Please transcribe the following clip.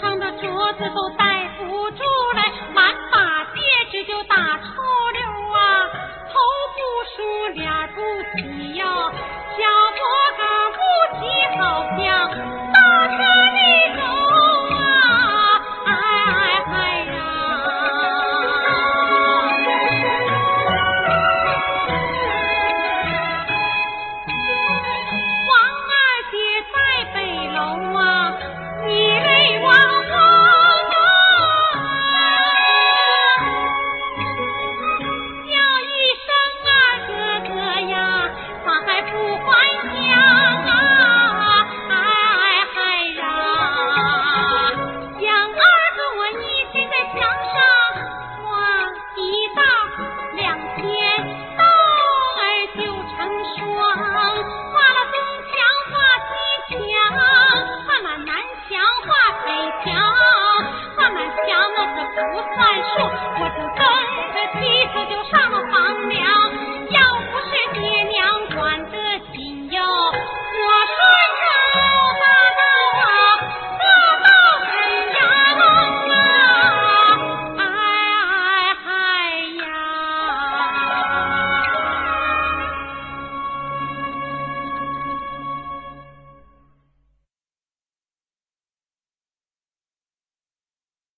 上的镯子都戴不住来，满把戒指就打穿。想，俺们想那是不算数，我就走。